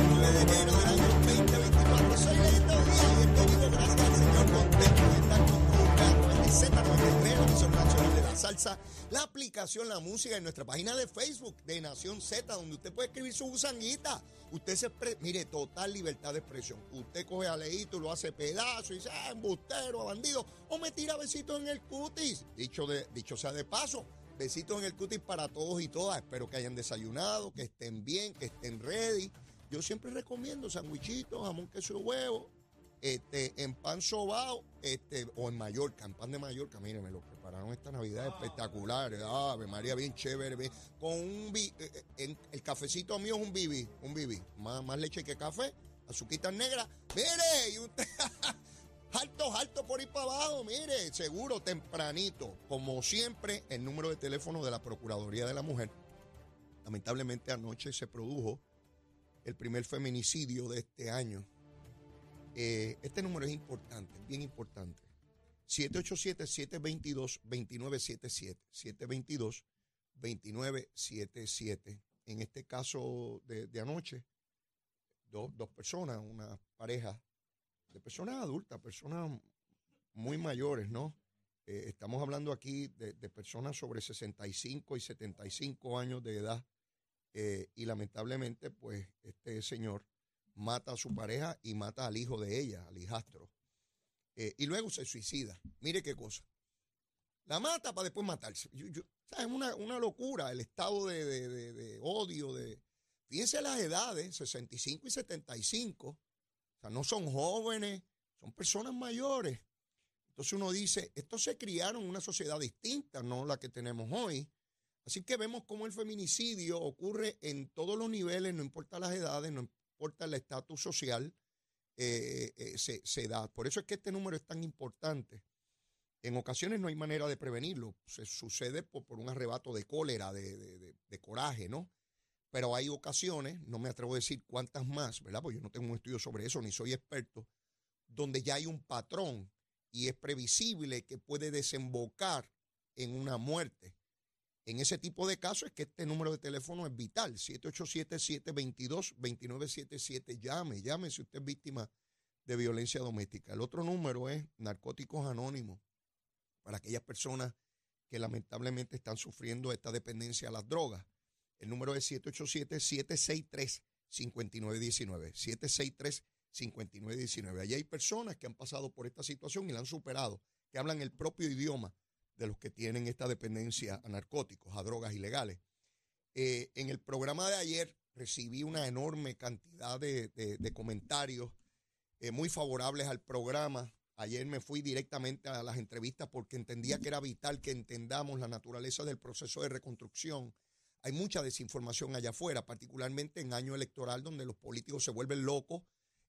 9 de enero del año 2024. Soy Leito Díaz y he venido gracias al Señor contento de estar con el Z93, la emisora nacional de la salsa, la aplicación La Música en nuestra página de Facebook de Nación Z, donde usted puede escribir su gusanguita. Usted se, mire, total libertad de expresión. Usted coge a Leito, lo hace pedazo y dice, ah, embustero, bandido, o me tira besitos en el cutis. Dicho, de, dicho sea de paso, besitos en el cutis para todos y todas. Espero que hayan desayunado, que estén bien, que estén ready. Yo siempre recomiendo sandwichitos, jamón, queso y huevo, este, en pan sobao, este, o en Mallorca, en pan de Mallorca, miren, me lo prepararon esta Navidad espectacular, Ave María, bien chévere, bien- con un, bi- eh, eh, el cafecito mío es un bibi, un bibi, más, más leche que café, azuquitas negras, mire, y usted, alto, alto por ahí para abajo, mire, seguro, tempranito, como siempre, el número de teléfono de la Procuraduría de la Mujer, lamentablemente anoche se produjo el primer feminicidio de este año, eh, este número es importante, bien importante. 787-722-2977. 722-2977. En este caso de, de anoche, dos, personas, una pareja de personas adultas, personas muy mayores, ¿no? Eh, estamos hablando aquí de, de personas sobre 65 y 75 años de edad. Eh, y lamentablemente, pues, este señor mata a su pareja y mata al hijo de ella, al hijastro. Eh, y luego se suicida. Mire qué cosa. La mata para después matarse. Es una, una locura el estado de, de- de- de odio. De, fíjense las edades, 65 y 75. O sea, no son jóvenes, son personas mayores. Entonces uno dice, estos se criaron en una sociedad distinta, no la que tenemos hoy. Así que vemos cómo el feminicidio ocurre en todos los niveles, no importa las edades, no importa el estatus social, eh, eh, se, da. Por eso es que este número es tan importante. En ocasiones no hay manera de prevenirlo. Se sucede por, un arrebato de cólera, de- de coraje, ¿no? Pero hay ocasiones, no me atrevo a decir cuántas más, ¿verdad? Porque yo no tengo un estudio sobre eso, ni soy experto, donde ya hay un patrón y es previsible que puede desembocar en una muerte. En ese tipo de casos es que este número de teléfono es vital, 787-722-2977. Llame, llame si usted es víctima de violencia doméstica. El otro número es Narcóticos Anónimos, para aquellas personas que lamentablemente están sufriendo esta dependencia a las drogas. El número es 787-763-5919. 763-5919. Allí hay personas que han pasado por esta situación y la han superado, que hablan el propio idioma de los que tienen esta dependencia a narcóticos, a drogas ilegales. Eh, en el programa de ayer recibí una enorme cantidad de, de- comentarios eh, muy favorables al programa. Ayer me fui directamente a las entrevistas porque entendía que era vital que entendamos la naturaleza del proceso de reconstrucción. Hay mucha desinformación allá afuera, particularmente en año electoral donde los políticos se vuelven locos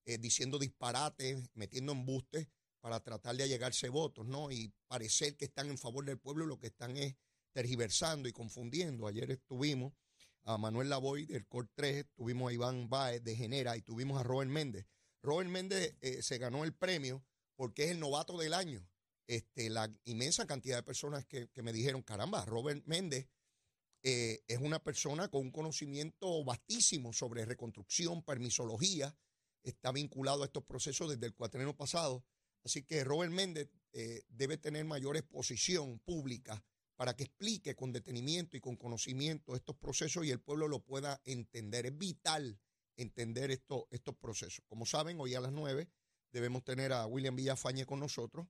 eh, diciendo disparates, metiendo embustes para tratar de allegarse votos, ¿no? Y parecer que están en favor del pueblo lo que están es tergiversando y confundiendo. Ayer estuvimos a Manuel Lavoy del COR 3, tuvimos a Iván Baez de Genera y tuvimos a Robert Méndez. Robert Méndez eh, se ganó el premio porque es el novato del año. Este, la inmensa cantidad de personas que, me dijeron, caramba, Robert Méndez eh, es una persona con un conocimiento vastísimo sobre reconstrucción, permisología, está vinculado a estos procesos desde el cuatreno pasado. Así que Robert Méndez eh, debe tener mayor exposición pública para que explique con detenimiento y con conocimiento estos procesos y el pueblo lo pueda entender. Es vital entender esto- estos procesos. Como saben, hoy a las 9 debemos tener a William Villafañe con nosotros,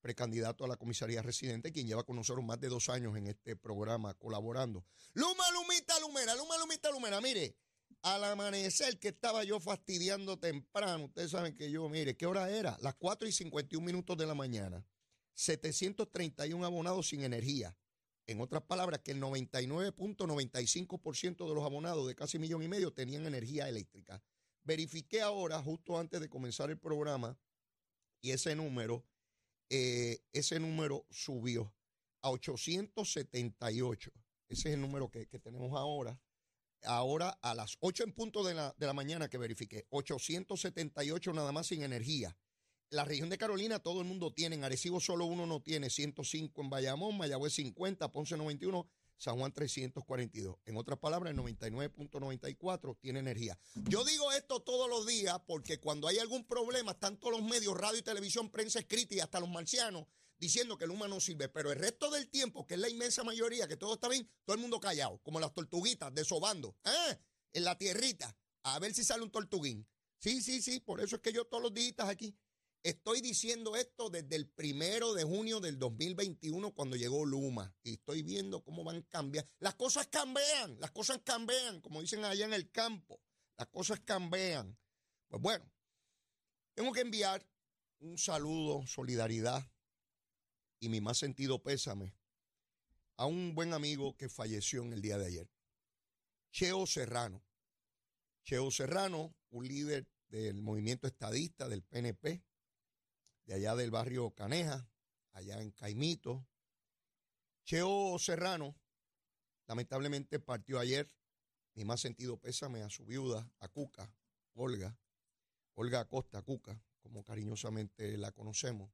precandidato a la comisaría residente, quien lleva con nosotros más de dos años en este programa colaborando. Luma, Lumita, Lumera, Luma, Lumita, Lumera. Mire, al amanecer que estaba yo fastidiando temprano, ustedes saben que yo, mire, ¿qué hora era? Las 4 y 51 minutos de la mañana. 731 abonados sin energía. En otras palabras, que el 99.95% de los abonados de casi millón y medio tenían energía eléctrica. Verifiqué ahora, justo antes de comenzar el programa, y ese número, eh, ese número subió a 878. Ese es el número que, que tenemos ahora. Ahora a las 8 en punto de la, de la mañana que verifiqué, 878 nada más sin energía. La región de Carolina todo el mundo tiene, en Arecibo solo uno no tiene, 105 en Bayamón, Mayagüez 50, Ponce 91, San Juan 342. En otras palabras, el 99.94 tiene energía. Yo digo esto todos los días porque cuando hay algún problema están todos los medios, radio y televisión, prensa escrita y hasta los marcianos diciendo que el humano no sirve. Pero el resto del tiempo, que es la inmensa mayoría, que todo está bien, todo el mundo callado, como las tortuguitas, desobando, ¿eh? en la tierrita, a ver si sale un tortuguín. Sí, sí, sí, por eso es que yo todos los días aquí Estoy diciendo esto desde el primero de junio del 2021 cuando llegó Luma y estoy viendo cómo van a cambiar. Las cosas cambian, las cosas cambian, como dicen allá en el campo, las cosas cambian. Pues bueno, tengo que enviar un saludo, solidaridad y mi más sentido pésame a un buen amigo que falleció en el día de ayer, Cheo Serrano. Cheo Serrano, un líder del movimiento estadista del PNP, de allá del barrio Caneja, allá en Caimito. Cheo Serrano, lamentablemente partió ayer. Mi más sentido pésame a su viuda, a Cuca, Olga, Olga Acosta Cuca, como cariñosamente la conocemos.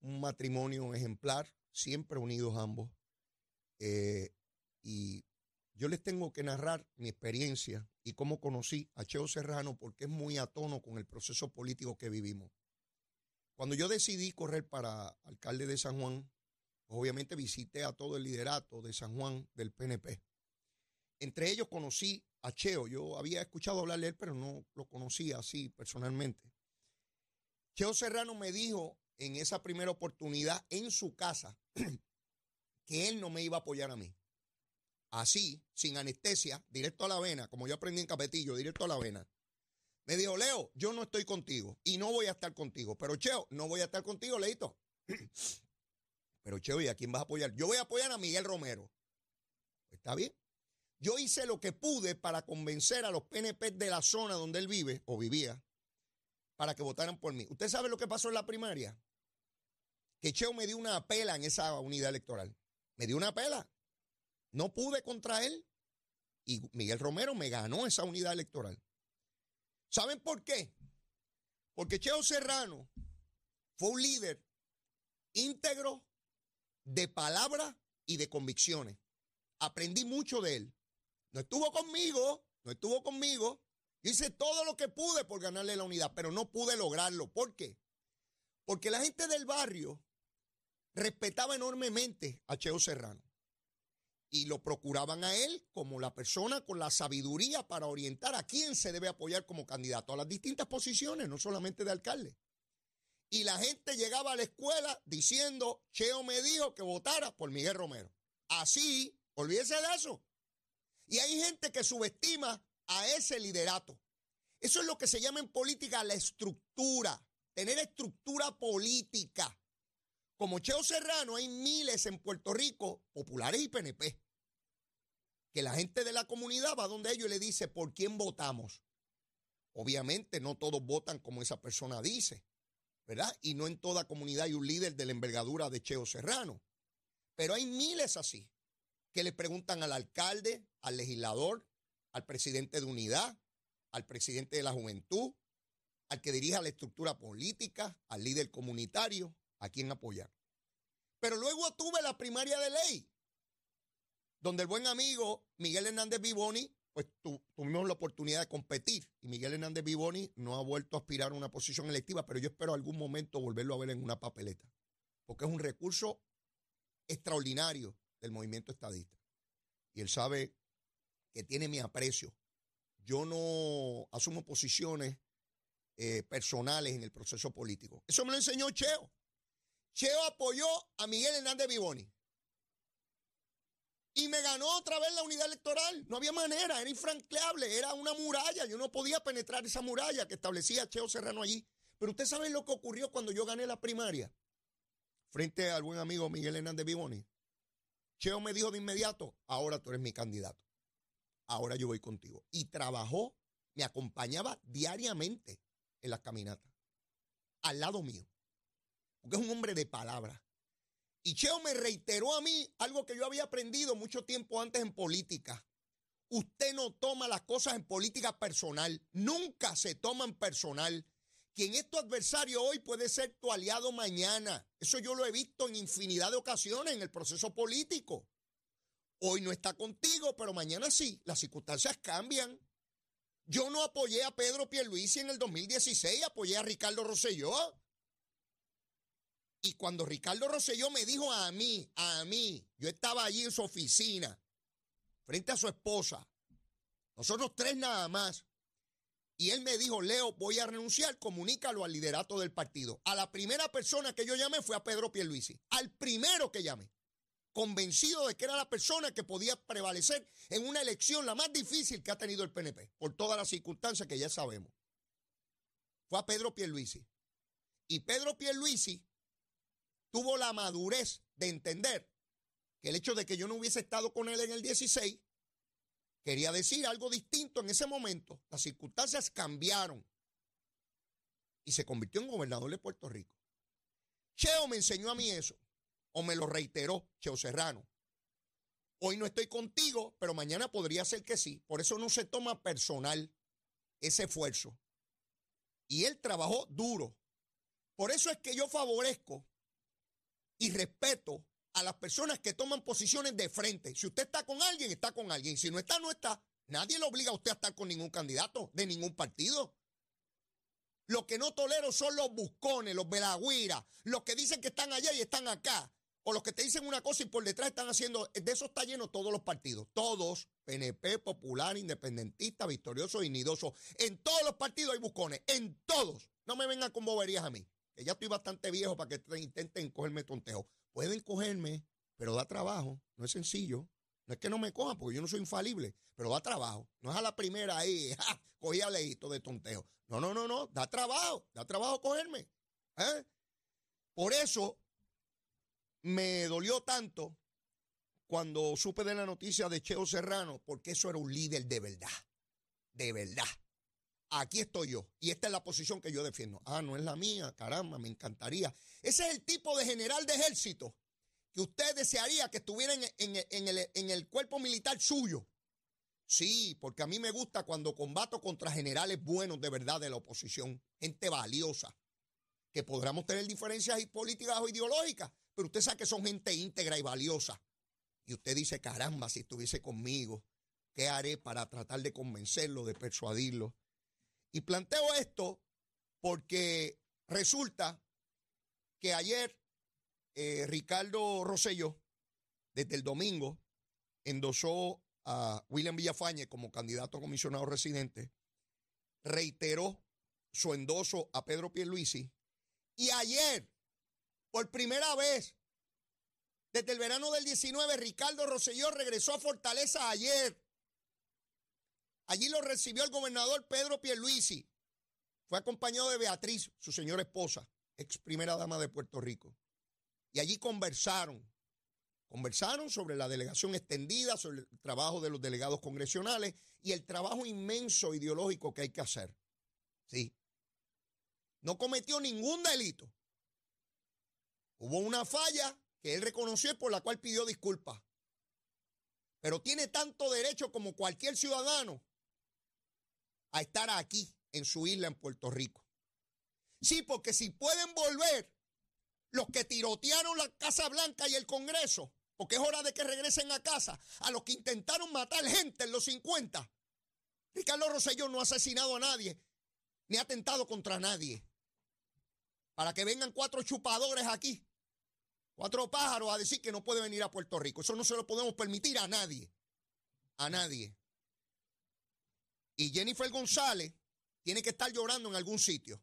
Un matrimonio ejemplar, siempre unidos ambos. Eh, y yo les tengo que narrar mi experiencia y cómo conocí a Cheo Serrano porque es muy a tono con el proceso político que vivimos. Cuando yo decidí correr para alcalde de San Juan, obviamente visité a todo el liderato de San Juan del PNP. Entre ellos conocí a Cheo. Yo había escuchado hablar de él, pero no lo conocía así personalmente. Cheo Serrano me dijo en esa primera oportunidad en su casa que él no me iba a apoyar a mí. Así, sin anestesia, directo a la vena, como yo aprendí en Capetillo, directo a la vena. Me dijo, Leo, yo no estoy contigo y no voy a estar contigo. Pero Cheo, no voy a estar contigo, Leito. Pero Cheo, ¿y a quién vas a apoyar? Yo voy a apoyar a Miguel Romero. Está bien. Yo hice lo que pude para convencer a los PNP de la zona donde él vive o vivía para que votaran por mí. ¿Usted sabe lo que pasó en la primaria? Que Cheo me dio una pela en esa unidad electoral. Me dio una pela. No pude contra él. Y Miguel Romero me ganó esa unidad electoral. ¿Saben por qué? Porque Cheo Serrano fue un líder íntegro de palabra y de convicciones. Aprendí mucho de él. No estuvo conmigo, no estuvo conmigo. hice todo lo que pude por ganarle la unidad, pero no pude lograrlo. ¿Por qué? Porque la gente del barrio respetaba enormemente a Cheo Serrano y lo procuraban a él como la persona con la sabiduría para orientar a quién se debe apoyar como candidato a las distintas posiciones, no solamente de alcalde. Y la gente llegaba a la escuela diciendo, Cheo me dijo que votara por Miguel Romero. Así, olvídese de eso. Y hay gente que subestima a ese liderato. Eso es lo que se llama en política la estructura, tener estructura política. Como Cheo Serrano, hay miles en Puerto Rico, populares y PNP, que la gente de la comunidad va donde ellos y le dice, ¿por quién votamos? Obviamente no todos votan como esa persona dice, ¿verdad? Y no en toda comunidad hay un líder de la envergadura de Cheo Serrano. Pero hay miles así, que le preguntan al alcalde, al legislador, al presidente de unidad, al presidente de la juventud, al que dirija la estructura política, al líder comunitario, a quién apoyar. Pero luego tuve la primaria de ley, donde el buen amigo Miguel Hernández Vivoni, pues tuvimos la oportunidad de competir. Y Miguel Hernández Vivoni no ha vuelto a aspirar a una posición electiva, pero yo espero algún momento volverlo a ver en una papeleta, porque es un recurso extraordinario del movimiento estadista. Y él sabe que tiene mi aprecio. Yo no asumo posiciones eh, personales en el proceso político. Eso me lo enseñó Cheo. Cheo apoyó a Miguel Hernández Vivoni. Y me ganó otra vez la unidad electoral. No había manera, era infranqueable, era una muralla. Yo no podía penetrar esa muralla que establecía Cheo Serrano allí. Pero usted sabe lo que ocurrió cuando yo gané la primaria frente al buen amigo Miguel Hernández Vivoni. Cheo me dijo de inmediato, ahora tú eres mi candidato. Ahora yo voy contigo. Y trabajó, me acompañaba diariamente en las caminatas, al lado mío porque es un hombre de palabra. Y Cheo me reiteró a mí algo que yo había aprendido mucho tiempo antes en política. Usted no toma las cosas en política personal, nunca se toman personal. Quien es tu adversario hoy puede ser tu aliado mañana. Eso yo lo he visto en infinidad de ocasiones en el proceso político. Hoy no está contigo, pero mañana sí. Las circunstancias cambian. Yo no apoyé a Pedro Pierluisi en el 2016, apoyé a Ricardo Rosselló. Y cuando Ricardo Rosselló me dijo a mí, a mí, yo estaba allí en su oficina, frente a su esposa, nosotros tres nada más, y él me dijo, Leo, voy a renunciar, comunícalo al liderato del partido. A la primera persona que yo llamé fue a Pedro Pierluisi, al primero que llamé convencido de que era la persona que podía prevalecer en una elección la más difícil que ha tenido el PNP, por todas las circunstancias que ya sabemos. Fue a Pedro Pierluisi. Y Pedro Pierluisi tuvo la madurez de entender que el hecho de que yo no hubiese estado con él en el 16 quería decir algo distinto en ese momento. Las circunstancias cambiaron y se convirtió en gobernador de Puerto Rico. Cheo me enseñó a mí eso o me lo reiteró Cheo Serrano. Hoy no estoy contigo, pero mañana podría ser que sí. Por eso no se toma personal ese esfuerzo. Y él trabajó duro. Por eso es que yo favorezco y respeto a las personas que toman posiciones de frente. Si usted está con alguien, está con alguien. Si no está, no está. Nadie le obliga a usted a estar con ningún candidato de ningún partido. Lo que no tolero son los buscones, los belagüiras, los que dicen que están allá y están acá o los que te dicen una cosa y por detrás están haciendo, de eso está lleno todos los partidos, todos, PNP, Popular, Independentista, Victorioso y Nidoso, en todos los partidos hay buscones, en todos. No me vengan con boberías a mí, ya estoy bastante viejo para que intenten cogerme tontejo. Pueden cogerme, pero da trabajo, no es sencillo. No es que no me cojan, porque yo no soy infalible, pero da trabajo. No es a la primera ahí, ja, cogía leíto de tonteo. No, no, no, no, da trabajo, da trabajo cogerme. ¿eh? Por eso me dolió tanto cuando supe de la noticia de Cheo Serrano, porque eso era un líder de verdad, de verdad. Aquí estoy yo y esta es la posición que yo defiendo. Ah, no es la mía, caramba, me encantaría. Ese es el tipo de general de ejército que usted desearía que estuviera en, el, en el cuerpo militar suyo. Sí, porque a mí me gusta cuando combato contra generales buenos de verdad de la oposición, gente valiosa, que podamos tener diferencias políticas o ideológicas, pero usted sabe que son gente íntegra y valiosa. Y usted dice, caramba, si estuviese conmigo, ¿qué haré para tratar de convencerlo, de persuadirlo? Y planteo esto porque resulta que ayer eh, Ricardo Rosselló, desde el domingo, endosó a William Villafañe como candidato a comisionado residente, reiteró su endoso a Pedro Pierluisi y ayer por primera vez, desde el verano del 19, Ricardo Rosselló regresó a Fortaleza ayer. Allí lo recibió el gobernador Pedro Pierluisi. Fue acompañado de Beatriz, su señora esposa, ex primera dama de Puerto Rico. Y allí conversaron. Conversaron sobre la delegación extendida, sobre el trabajo de los delegados congresionales y el trabajo inmenso ideológico que hay que hacer. Sí. No cometió ningún delito. Hubo una falla que él reconoció y por la cual pidió disculpas. Pero tiene tanto derecho como cualquier ciudadano a estar aquí en su isla en Puerto Rico. Sí, porque si pueden volver los que tirotearon la Casa Blanca y el Congreso, porque es hora de que regresen a casa, a los que intentaron matar gente en los 50. Ricardo Rosselló no ha asesinado a nadie, ni ha atentado contra nadie. Para que vengan cuatro chupadores aquí cuatro pájaros a decir que no puede venir a Puerto Rico. Eso no se lo podemos permitir a nadie. A nadie. Y Jennifer González tiene que estar llorando en algún sitio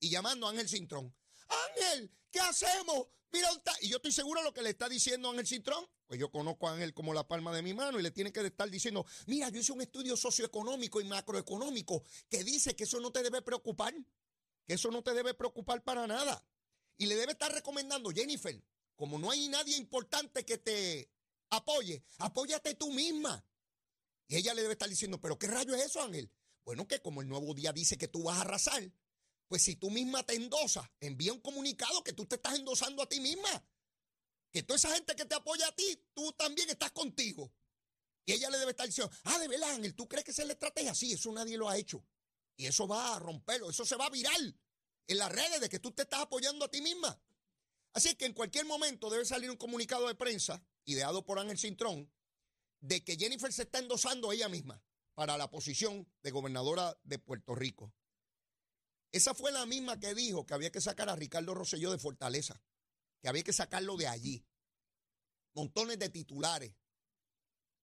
y llamando a Ángel Cintrón. Ángel, ¿qué hacemos? Mira, y yo estoy seguro de lo que le está diciendo Ángel Cintrón. Pues yo conozco a Ángel como la palma de mi mano y le tiene que estar diciendo, mira, yo hice un estudio socioeconómico y macroeconómico que dice que eso no te debe preocupar, que eso no te debe preocupar para nada. Y le debe estar recomendando, Jennifer, como no hay nadie importante que te apoye, apóyate tú misma. Y ella le debe estar diciendo, pero ¿qué rayo es eso, Ángel? Bueno, que como el nuevo día dice que tú vas a arrasar, pues si tú misma te endosas, envía un comunicado que tú te estás endosando a ti misma. Que toda esa gente que te apoya a ti, tú también estás contigo. Y ella le debe estar diciendo, ah, de verdad, Ángel, ¿tú crees que esa es la estrategia? Sí, eso nadie lo ha hecho. Y eso va a romperlo, eso se va a virar en las redes de que tú te estás apoyando a ti misma. Así que en cualquier momento debe salir un comunicado de prensa, ideado por Ángel Cintrón, de que Jennifer se está endosando ella misma para la posición de gobernadora de Puerto Rico. Esa fue la misma que dijo que había que sacar a Ricardo Rosselló de Fortaleza, que había que sacarlo de allí. Montones de titulares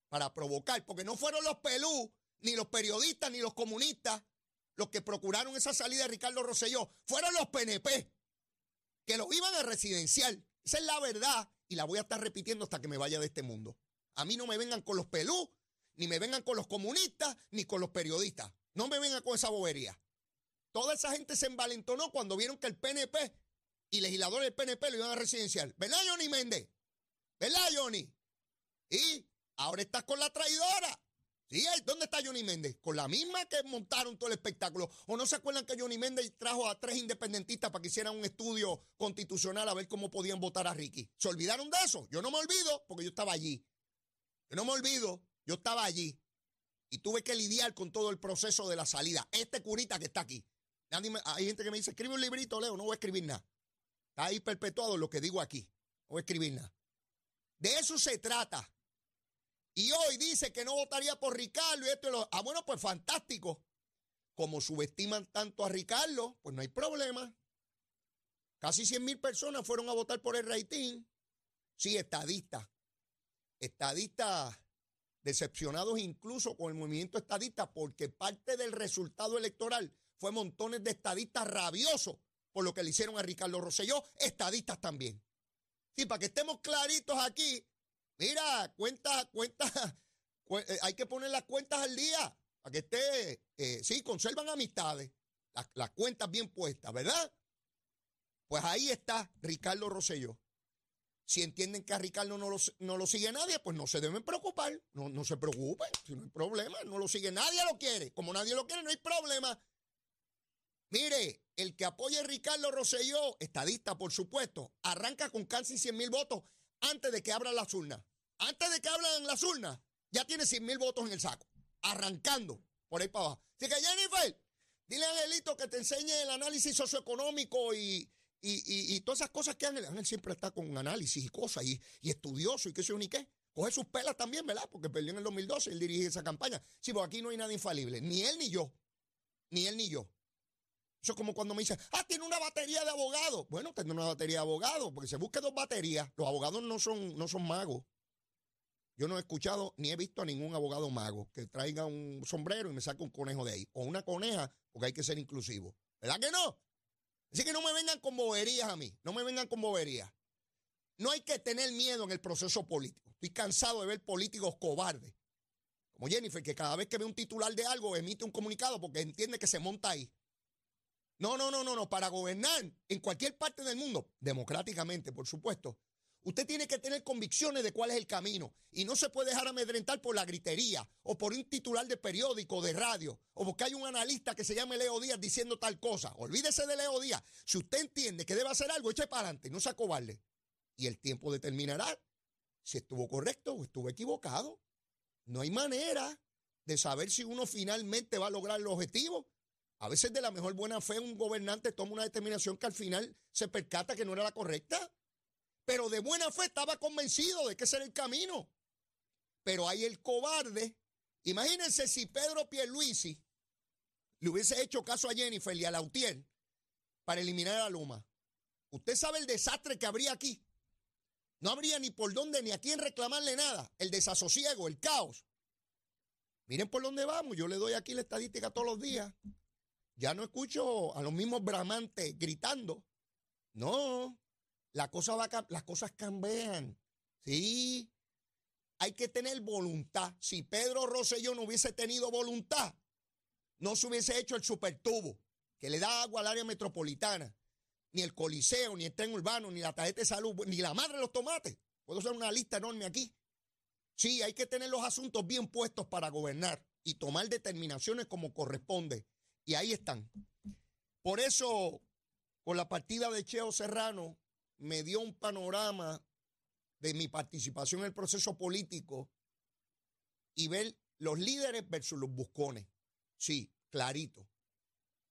para provocar, porque no fueron los pelú, ni los periodistas, ni los comunistas los que procuraron esa salida de Ricardo Rosselló, fueron los PNP, que lo iban a residencial. Esa es la verdad y la voy a estar repitiendo hasta que me vaya de este mundo. A mí no me vengan con los pelú, ni me vengan con los comunistas, ni con los periodistas. No me vengan con esa bobería. Toda esa gente se envalentonó cuando vieron que el PNP y legisladores del PNP lo iban a residencial. ¿Verdad, Johnny Méndez? ¿Verdad, Johnny? Y ahora estás con la traidora. ¿Sí? ¿Dónde está Johnny Méndez? Con la misma que montaron todo el espectáculo. ¿O no se acuerdan que Johnny Méndez trajo a tres independentistas para que hicieran un estudio constitucional a ver cómo podían votar a Ricky? ¿Se olvidaron de eso? Yo no me olvido porque yo estaba allí. Yo no me olvido, yo estaba allí. Y tuve que lidiar con todo el proceso de la salida. Este curita que está aquí hay gente que me dice, escribe un librito, Leo, no voy a escribir nada. Está ahí perpetuado lo que digo aquí. No voy a escribir nada. De eso se trata. Y hoy dice que no votaría por Ricardo y esto y lo. Ah, bueno, pues fantástico. Como subestiman tanto a Ricardo, pues no hay problema. Casi 100 mil personas fueron a votar por el rating. Sí, estadistas. Estadistas decepcionados incluso con el movimiento estadista porque parte del resultado electoral fue montones de estadistas rabiosos por lo que le hicieron a Ricardo Rosselló, estadistas también. Sí, para que estemos claritos aquí, mira, cuenta, cuenta, eh, hay que poner las cuentas al día, para que esté, eh, sí, conservan amistades, las, cuentas bien puestas, ¿verdad? Pues ahí está Ricardo Rosselló. Si entienden que a Ricardo no lo, no lo sigue nadie, pues no se deben preocupar. No, no se preocupen, si no hay problema, no lo sigue nadie, lo quiere. Como nadie lo quiere, no hay problema. Mire, el que apoye a Ricardo Rosselló, estadista por supuesto, arranca con casi 100 mil votos antes de que abran las urnas. Antes de que abran las urnas, ya tiene 100 mil votos en el saco. Arrancando por ahí para abajo. Así que Jennifer, dile a Angelito que te enseñe el análisis socioeconómico y, y, todas esas cosas que Ángel, Ángel siempre está con análisis y cosas y, estudioso y qué sé yo ni qué. Coge sus pelas también, ¿verdad? Porque perdió en el 2012, él dirige esa campaña. Sí, porque aquí no hay nada infalible, ni él ni yo. Ni él ni yo. Eso es como cuando me dicen, ah, tiene una batería de abogados. Bueno, tiene una batería de abogados, porque se busque dos baterías. Los abogados no son, no son magos. Yo no he escuchado ni he visto a ningún abogado mago que traiga un sombrero y me saque un conejo de ahí. O una coneja, porque hay que ser inclusivo. ¿Verdad que no? Así que no me vengan con boberías a mí. No me vengan con boberías. No hay que tener miedo en el proceso político. Estoy cansado de ver políticos cobardes. Como Jennifer, que cada vez que ve un titular de algo emite un comunicado porque entiende que se monta ahí. No, no, no, no, no. Para gobernar en cualquier parte del mundo, democráticamente, por supuesto, usted tiene que tener convicciones de cuál es el camino. Y no se puede dejar amedrentar por la gritería o por un titular de periódico, de radio, o porque hay un analista que se llame Leo Díaz diciendo tal cosa. Olvídese de Leo Díaz. Si usted entiende que debe hacer algo, eche para adelante, no se acobarde. Y el tiempo determinará si estuvo correcto o estuvo equivocado. No hay manera de saber si uno finalmente va a lograr el objetivo a veces de la mejor buena fe un gobernante toma una determinación que al final se percata que no era la correcta. Pero de buena fe estaba convencido de que ese era el camino. Pero hay el cobarde. Imagínense si Pedro Pierluisi le hubiese hecho caso a Jennifer y a Lautier para eliminar a Luma. Usted sabe el desastre que habría aquí. No habría ni por dónde ni a quién reclamarle nada. El desasosiego, el caos. Miren por dónde vamos. Yo le doy aquí la estadística todos los días. Ya no escucho a los mismos bramantes gritando. No, la cosa va las cosas cambian. Sí, hay que tener voluntad. Si Pedro Rosselló no hubiese tenido voluntad, no se hubiese hecho el supertubo que le da agua al área metropolitana, ni el coliseo, ni el tren urbano, ni la tarjeta de salud, ni la madre de los tomates. Puedo hacer una lista enorme aquí. Sí, hay que tener los asuntos bien puestos para gobernar y tomar determinaciones como corresponde. Y ahí están. Por eso, con la partida de Cheo Serrano, me dio un panorama de mi participación en el proceso político y ver los líderes versus los buscones. Sí, clarito.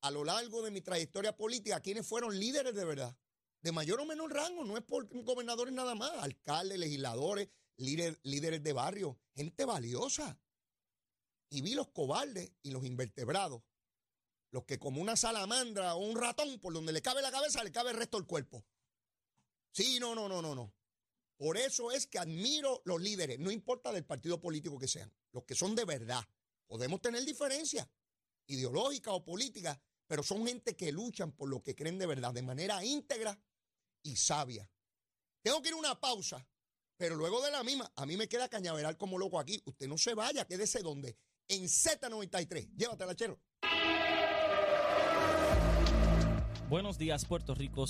A lo largo de mi trayectoria política, ¿quiénes fueron líderes de verdad? De mayor o menor rango, no es por gobernadores nada más, alcaldes, legisladores, líderes de barrio, gente valiosa. Y vi los cobardes y los invertebrados, los que como una salamandra o un ratón, por donde le cabe la cabeza, le cabe el resto del cuerpo. Sí, no, no, no, no, no. Por eso es que admiro los líderes, no importa del partido político que sean, los que son de verdad. Podemos tener diferencias ideológicas o políticas, pero son gente que luchan por lo que creen de verdad, de manera íntegra y sabia. Tengo que ir a una pausa, pero luego de la misma, a mí me queda cañaveral como loco aquí. Usted no se vaya, quédese donde. En Z93. Llévatela, chero. Buenos días, Puerto Rico.